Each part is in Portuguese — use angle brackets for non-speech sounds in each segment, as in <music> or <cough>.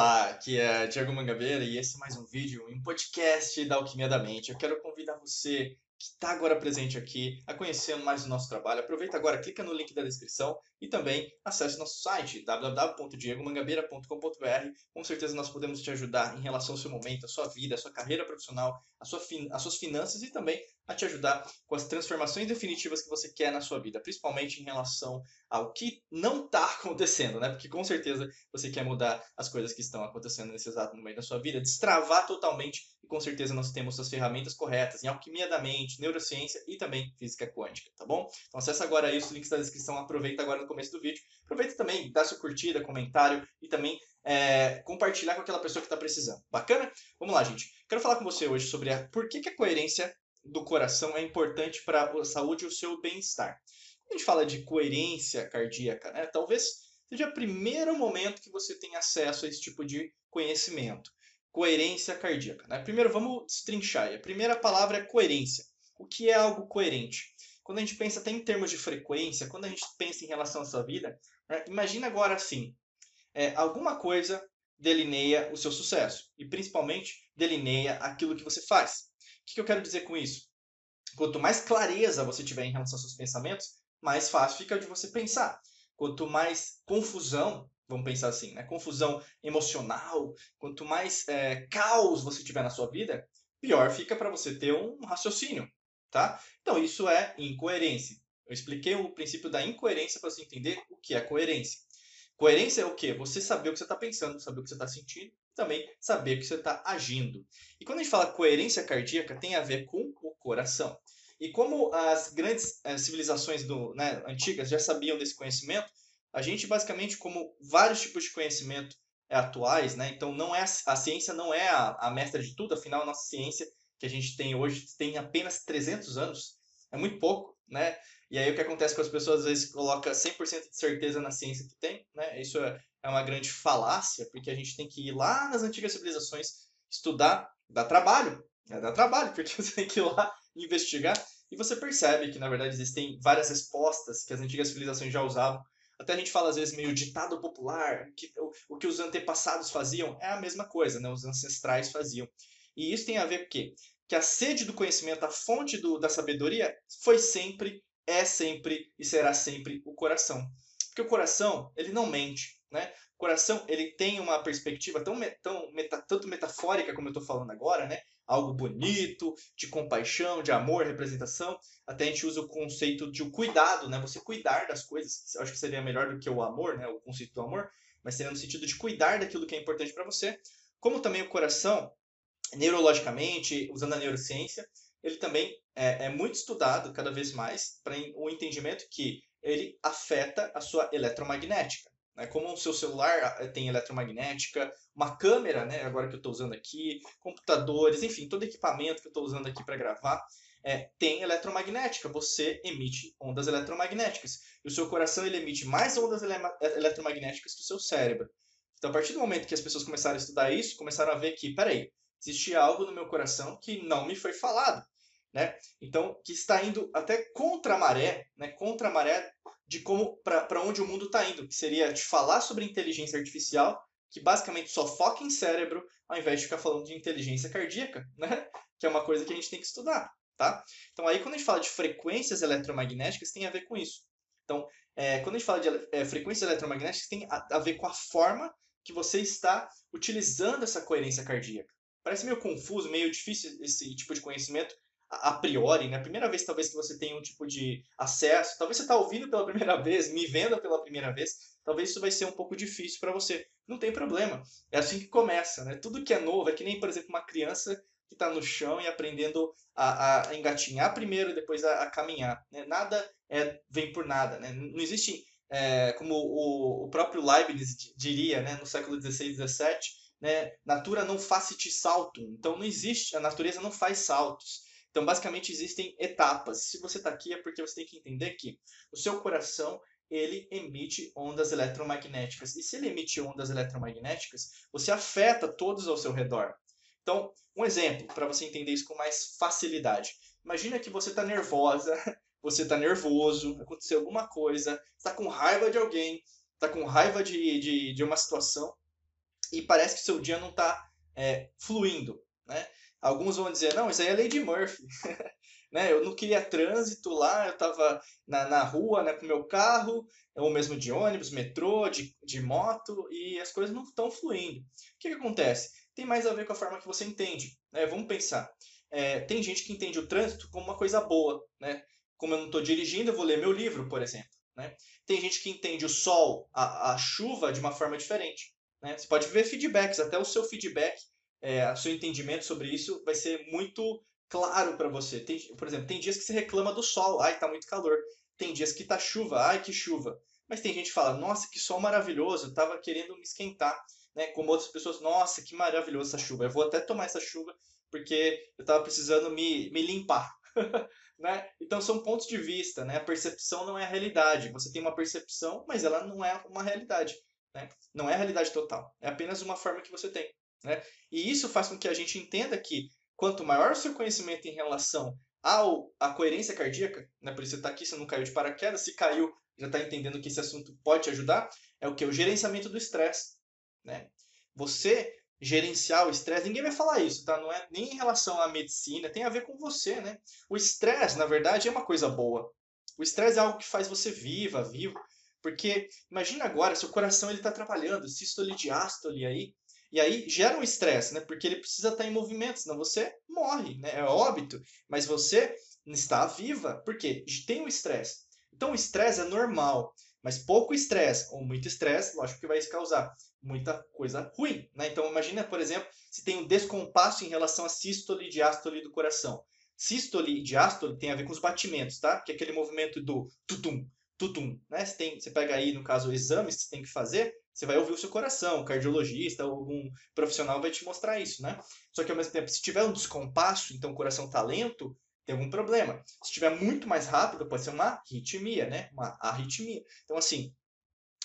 Olá, aqui é Diego Mangabeira e esse é mais um vídeo, um podcast da Alquimia da Mente. Eu quero convidar você que está agora presente aqui a conhecer mais o nosso trabalho. Aproveita agora, clica no link da descrição e também acesse nosso site www.diegomangabeira.com.br. Com certeza nós podemos te ajudar em relação ao seu momento, a sua vida, a sua carreira profissional, a sua as suas finanças e também a te ajudar com as transformações definitivas que você quer na sua vida, principalmente em relação ao que não está acontecendo, né? Porque com certeza você quer mudar as coisas que estão acontecendo nesse exato momento da sua vida, destravar totalmente e com certeza nós temos as ferramentas corretas em alquimia da mente, neurociência e também física quântica, tá bom? Então acessa agora aí os links da descrição, aproveita agora começo do vídeo, aproveita também, dá sua curtida, comentário e também é, compartilhar com aquela pessoa que está precisando. Bacana? Vamos lá, gente. Quero falar com você hoje sobre a, por que, que a coerência do coração é importante para a saúde e o seu bem-estar. Quando a gente fala de coerência cardíaca, né, talvez seja o primeiro momento que você tem acesso a esse tipo de conhecimento. Coerência cardíaca. Né? Primeiro, vamos destrinchar. A primeira palavra é coerência. O que é algo coerente? Quando a gente pensa até em termos de frequência, quando a gente pensa em relação à sua vida, né, imagina agora assim, é, alguma coisa delineia o seu sucesso e principalmente delineia aquilo que você faz. O que eu quero dizer com isso? Quanto mais clareza você tiver em relação aos seus pensamentos, mais fácil fica de você pensar. Quanto mais confusão, vamos pensar assim, né? confusão emocional, quanto mais é, caos você tiver na sua vida, pior fica para você ter um raciocínio, tá? Então isso é incoerência. Eu expliquei o princípio da incoerência para você entender o que é coerência. Coerência é o quê? Você saber o que você está pensando, saber o que você está sentindo também saber que você está agindo. E quando a gente fala coerência cardíaca, tem a ver com o coração. E como as grandes eh, civilizações do, né, antigas já sabiam desse conhecimento, a gente basicamente, como vários tipos de conhecimento atuais, né, então não é a ciência não é a, a mestra de tudo, afinal a nossa ciência que a gente tem hoje tem apenas 300 anos, é muito pouco, né? E aí o que acontece com as pessoas às vezes coloca 100% de certeza na ciência que tem, né? Isso é, é uma grande falácia, porque a gente tem que ir lá nas antigas civilizações estudar, dá trabalho, né? dá trabalho, <laughs> porque você tem que ir lá investigar, e você percebe que, na verdade, existem várias respostas que as antigas civilizações já usavam. Até a gente fala, às vezes, meio ditado popular, que o, o que os antepassados faziam é a mesma coisa, né? os ancestrais faziam. E isso tem a ver com o quê? Que a sede do conhecimento, a fonte do, da sabedoria, foi sempre, é sempre e será sempre o coração. Porque o coração, ele não mente. Né? O coração ele tem uma perspectiva tão, tão meta, tanto metafórica como eu estou falando agora, né? algo bonito, de compaixão, de amor, representação. Até a gente usa o conceito de o cuidado, né? você cuidar das coisas. Acho que seria melhor do que o amor, né? o conceito do amor, mas seria no sentido de cuidar daquilo que é importante para você. Como também o coração, neurologicamente, usando a neurociência, ele também é, é muito estudado cada vez mais para o entendimento que ele afeta a sua eletromagnética. Né? Como o seu celular eh, tem eletromagnética, uma câmera, né, agora que eu estou usando aqui, computadores, enfim, todo equipamento que eu estou usando aqui para gravar, é, tem eletromagnética. Você emite ondas eletromagnéticas. E o seu coração ele emite mais ondas ele eletromagnéticas que o seu cérebro. Então, a partir do momento que as pessoas começaram a estudar isso, começaram a ver que, peraí, existe algo no meu coração que não me foi falado. Né? Então, que está indo até contra a maré, né? contra a maré de como para onde o mundo está indo, que seria te falar sobre inteligência artificial, que basicamente só foca em cérebro, ao invés de ficar falando de inteligência cardíaca, <laughs> né? que é uma coisa que a gente tem que estudar. Tá? Então, aí quando a gente fala de frequências eletromagnéticas, tem a ver com isso. Então, é, quando a gente fala de é, frequências eletromagnéticas, tem a, a ver com a forma que você está utilizando essa coerência cardíaca. Parece meio confuso, meio difícil esse tipo de conhecimento, a priori, né? A primeira vez talvez que você tenha um tipo de acesso, talvez você está ouvindo pela <laughs> primeira vez, me vendo pela primeira vez, talvez isso vai ser um pouco difícil para você. Não tem problema. É assim que começa, né? Tudo que é novo, é que nem, por exemplo, uma criança que está no chão e aprendendo a, a engatinhar primeiro e depois a, a caminhar. Né? Nada é, vem por nada. Né? Não existe, é, como o, o próprio Leibniz diria né, no século XVI e XVII, né, natura não facit salto. Então não existe, a natureza não faz saltos. Então, basicamente, existem etapas. Se você está aqui é porque você tem que entender que o seu coração ele emite ondas eletromagnéticas. E se ele emite ondas eletromagnéticas, você afeta todos ao seu redor. Então, um exemplo, para você entender isso com mais facilidade. Imagina que você está nervosa, <laughs> você está nervoso, aconteceu alguma coisa, está com raiva de alguém, está com raiva de, de, de uma situação, e parece que seu dia não está é, fluindo, né? Alguns vão dizer, não, isso aí é de Murphy. <laughs> né? Eu não queria trânsito lá, eu estava na, na rua né, com meu carro, ou mesmo de ônibus, metrô, de, de moto, e as coisas não estão fluindo. O que, que acontece? Tem mais a ver com a forma que você entende. Né? Vamos pensar. É, tem gente que entende o trânsito como uma coisa boa. Né? Como eu não estou dirigindo, eu vou ler meu livro, por exemplo. Né? Tem gente que entende o sol, a, a chuva, de uma forma diferente. Né? Você pode ver feedbacks, até o seu feedback, é, o seu entendimento sobre isso vai ser muito claro para você. Tem, por exemplo, tem dias que você reclama do sol, ai, tá muito calor. Tem dias que tá chuva, ai, que chuva. Mas tem gente que fala, nossa, que sol maravilhoso, eu tava querendo me esquentar. Né? Como outras pessoas, nossa, que maravilhoso essa chuva. Eu vou até tomar essa chuva porque eu tava precisando me, me limpar. <laughs> né? Então são pontos de vista, né? A percepção não é a realidade. Você tem uma percepção, mas ela não é uma realidade. Né? Não é a realidade total. É apenas uma forma que você tem. Né? E isso faz com que a gente entenda que quanto maior o seu conhecimento em relação ao, à coerência cardíaca, né? por isso você está aqui, você não caiu de paraquedas, se caiu, já está entendendo que esse assunto pode te ajudar, é o que? O gerenciamento do estresse. Né? Você gerenciar o estresse, ninguém vai falar isso, tá? Não é nem em relação à medicina, tem a ver com você, né? O estresse, na verdade, é uma coisa boa. O estresse é algo que faz você viva, vivo. Porque imagina agora, seu coração ele está trabalhando, sístole, diástole aí, e aí gera um estresse, né? Porque ele precisa estar em movimento, senão você morre, né? É óbito. Mas você está viva, porque tem um estresse. Então o estresse é normal, mas pouco estresse ou muito estresse, lógico que vai causar muita coisa ruim, né? Então imagina, por exemplo, se tem um descompasso em relação à sístole e diástole do coração. Sístole e diástole tem a ver com os batimentos, tá? Que é aquele movimento do tutum, tutum, né? Você, tem, você pega aí, no caso, exames que você tem que fazer, você vai ouvir o seu coração, o cardiologista, algum profissional vai te mostrar isso, né? Só que ao mesmo tempo, se tiver um descompasso, então o coração está lento, tem algum problema. Se estiver muito mais rápido, pode ser uma arritmia, né? Uma arritmia. Então, assim,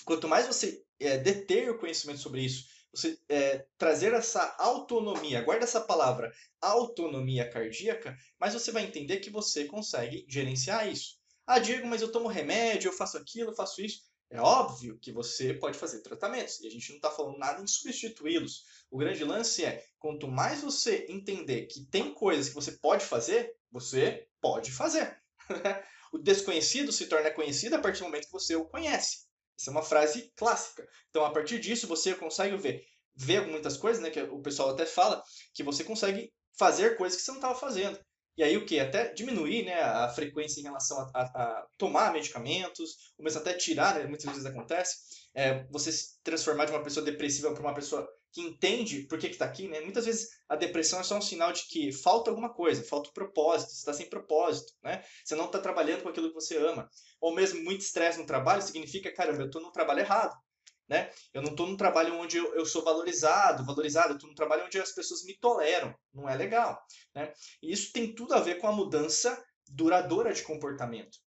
quanto mais você é, deter o conhecimento sobre isso, você é, trazer essa autonomia, guarda essa palavra, autonomia cardíaca, mais você vai entender que você consegue gerenciar isso. Ah, Diego, mas eu tomo remédio, eu faço aquilo, eu faço isso. É óbvio que você pode fazer tratamentos e a gente não está falando nada em substituí-los. O grande lance é, quanto mais você entender que tem coisas que você pode fazer, você pode fazer. <laughs> o desconhecido se torna conhecido a partir do momento que você o conhece. Essa é uma frase clássica. Então, a partir disso, você consegue ver, ver muitas coisas, né, que o pessoal até fala, que você consegue fazer coisas que você não estava fazendo. E aí o que? Até diminuir né, a frequência em relação a, a, a tomar medicamentos, ou mesmo até tirar, né, muitas vezes acontece, é, você se transformar de uma pessoa depressiva para uma pessoa que entende por que está aqui. Né? Muitas vezes a depressão é só um sinal de que falta alguma coisa, falta o um propósito, você está sem propósito, né? você não está trabalhando com aquilo que você ama. Ou mesmo muito estresse no trabalho significa, caramba, eu estou no trabalho errado né? Eu não estou num trabalho onde eu, eu, sou valorizado, valorizado, eu estou num trabalho onde as pessoas me toleram. Não é legal, né? E isso tem tudo a ver com a mudança duradoura de comportamento.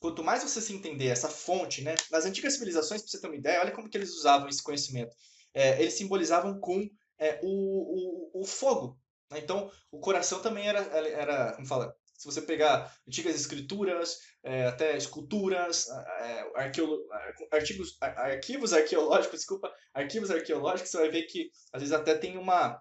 Quanto mais você se entender essa fonte, né? Nas antigas civilizações, para você ter uma ideia, olha como que eles usavam esse conhecimento. É, eles simbolizavam com é, o, o, o, fogo. Né? Então, o coração também era, era, como fala, se você pegar antigas escrituras, é, até esculturas, é, arqueolo, artigos, arquivos arqueológicos, desculpa, arquivos arqueológicos, você vai ver que às vezes até tem uma,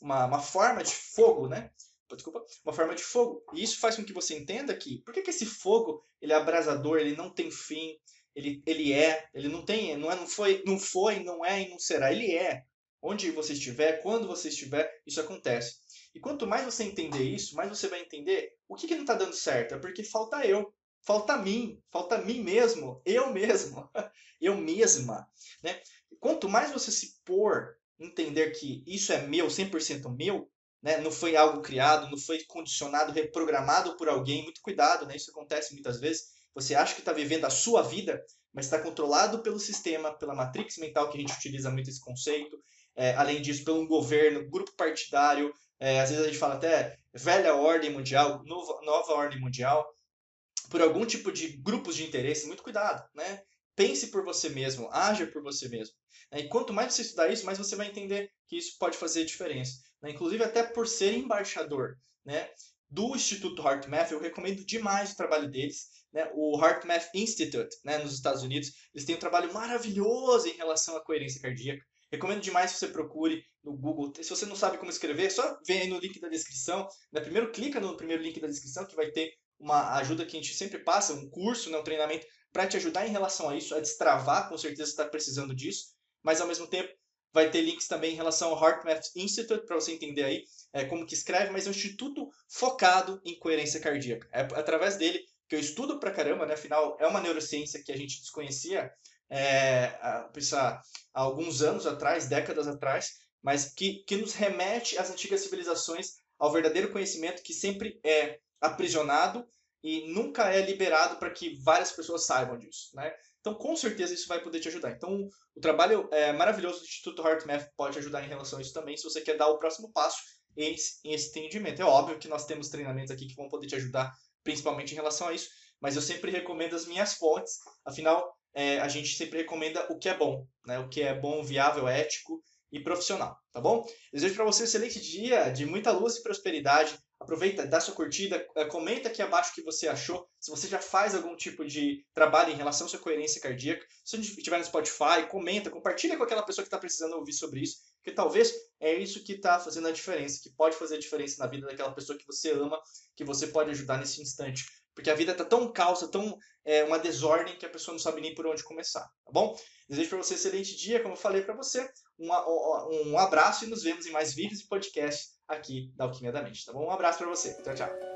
uma, uma forma de fogo, né? Desculpa, uma forma de fogo. E isso faz com que você entenda que por que, que esse fogo ele é abrasador, ele não tem fim, ele, ele é, ele não tem, não é, não foi, não foi, não é e não será, ele é. Onde você estiver, quando você estiver, isso acontece. E quanto mais você entender isso, mais você vai entender o que, que não está dando certo. É porque falta eu, falta mim, falta mim mesmo, eu mesmo, <laughs> eu mesma. Né? Quanto mais você se pôr, entender que isso é meu, 100% meu, né? não foi algo criado, não foi condicionado, reprogramado por alguém, muito cuidado, né? isso acontece muitas vezes. Você acha que está vivendo a sua vida, mas está controlado pelo sistema, pela matrix mental, que a gente utiliza muito esse conceito. É, além disso, pelo governo, grupo partidário, é, às vezes a gente fala até velha ordem mundial, nova, nova ordem mundial, por algum tipo de grupos de interesse, muito cuidado, né? Pense por você mesmo, haja por você mesmo. Né? E quanto mais você estudar isso, mais você vai entender que isso pode fazer diferença. Né? Inclusive até por ser embaixador né? do Instituto HeartMath, eu recomendo demais o trabalho deles. Né? O HeartMath Institute, né? nos Estados Unidos, eles têm um trabalho maravilhoso em relação à coerência cardíaca Recomendo demais que você procure no Google. Se você não sabe como escrever, só vem aí no link da descrição. Né? Primeiro clica no primeiro link da descrição que vai ter uma ajuda que a gente sempre passa, um curso, né? um treinamento para te ajudar em relação a isso, a destravar, com certeza você está precisando disso, mas ao mesmo tempo vai ter links também em relação ao HeartMath Institute, para você entender aí é, como que escreve, mas é um instituto focado em coerência cardíaca. É através dele que eu estudo pra caramba, né? Afinal, é uma neurociência que a gente desconhecia é, há, há alguns anos atrás, décadas atrás, mas que, que nos remete às antigas civilizações, ao verdadeiro conhecimento que sempre é aprisionado e nunca é liberado para que várias pessoas saibam disso, né? Então, com certeza, isso vai poder te ajudar. Então, o trabalho é, maravilhoso do Instituto HeartMath pode ajudar em relação a isso também, se você quer dar o próximo passo em, em esse entendimento. É óbvio que nós temos treinamentos aqui que vão poder te ajudar, principalmente em relação a isso, mas eu sempre recomendo as minhas fontes, afinal, é, a gente sempre recomenda o que é bom, né? o que é bom, viável, ético e profissional, tá bom? Desejo para você um excelente dia de muita luz e prosperidade. Aproveita, dá sua curtida, é, comenta aqui abaixo o que você achou, se você já faz algum tipo de trabalho em relação à sua coerência cardíaca. Se você estiver no Spotify, comenta, compartilha com aquela pessoa que está precisando ouvir sobre isso, porque talvez é isso que está fazendo a diferença, que pode fazer a diferença na vida daquela pessoa que você ama, que você pode ajudar nesse instante. Porque a vida está tão calça, tão é, uma desordem que a pessoa não sabe nem por onde começar, tá bom? Desejo para você um excelente dia, como eu falei para você, um, um abraço e nos vemos em mais vídeos e podcasts aqui da Alquimia da Mente, tá bom? Um abraço para você. Tchau, tchau.